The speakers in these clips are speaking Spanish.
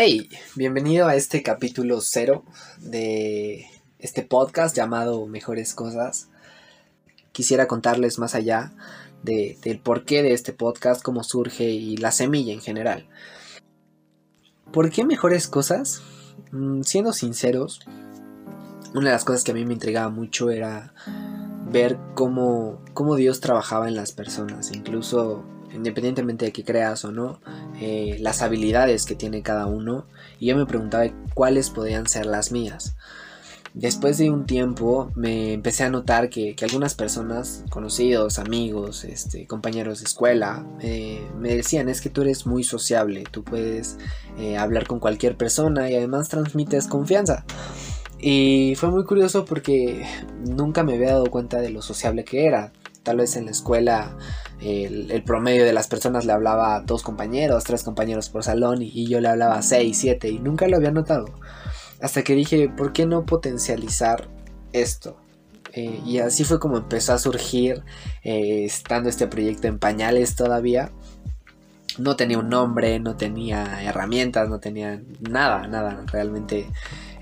Hey, bienvenido a este capítulo cero de este podcast llamado Mejores Cosas. Quisiera contarles más allá de, del porqué de este podcast, cómo surge y la semilla en general. ¿Por qué Mejores Cosas? Mm, siendo sinceros, una de las cosas que a mí me intrigaba mucho era ver cómo, cómo Dios trabajaba en las personas, incluso independientemente de que creas o no, eh, las habilidades que tiene cada uno y yo me preguntaba cuáles podían ser las mías. Después de un tiempo me empecé a notar que, algunas personas, conocidos, amigos, este, compañeros de escuela, me decían es que tú eres muy sociable, tú puedes eh, hablar con cualquier persona y además transmites confianza. Y fue muy curioso porque nunca me había dado cuenta de lo sociable que era. Tal vez en la escuela el, promedio de las personas le hablaba a dos compañeros, tres compañeros por salón y, yo le hablaba a seis, siete y nunca lo había notado. Hasta que dije, ¿por qué no potencializar esto? Eh, y así fue como empezó a surgir, eh, estando este proyecto en pañales todavía. No tenía un nombre, no tenía herramientas, no tenía nada, nada. Realmente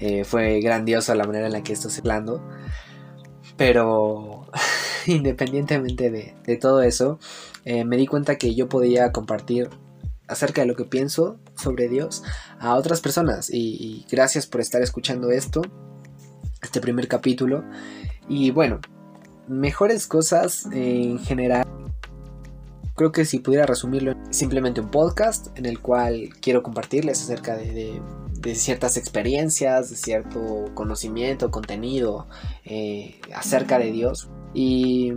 eh, fue grandioso la manera en la que esto se hablando. Pero independientemente de, todo eso, eh, me di cuenta que yo podía compartir acerca de lo que pienso sobre Dios a otras personas. Y, gracias por estar escuchando esto, este primer capítulo. Y bueno, mejores cosas en general. Creo que si pudiera resumirlo, simplemente un podcast en el cual quiero compartirles acerca de, ciertas experiencias, de cierto conocimiento, contenido eh, acerca de Dios. Y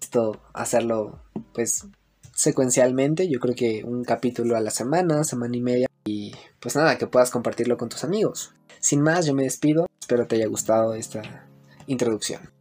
esto, hacerlo pues secuencialmente, yo creo que un capítulo a la semana, semana y media. Y pues nada, que puedas compartirlo con tus amigos. Sin más, yo me despido. Espero te haya gustado esta introducción.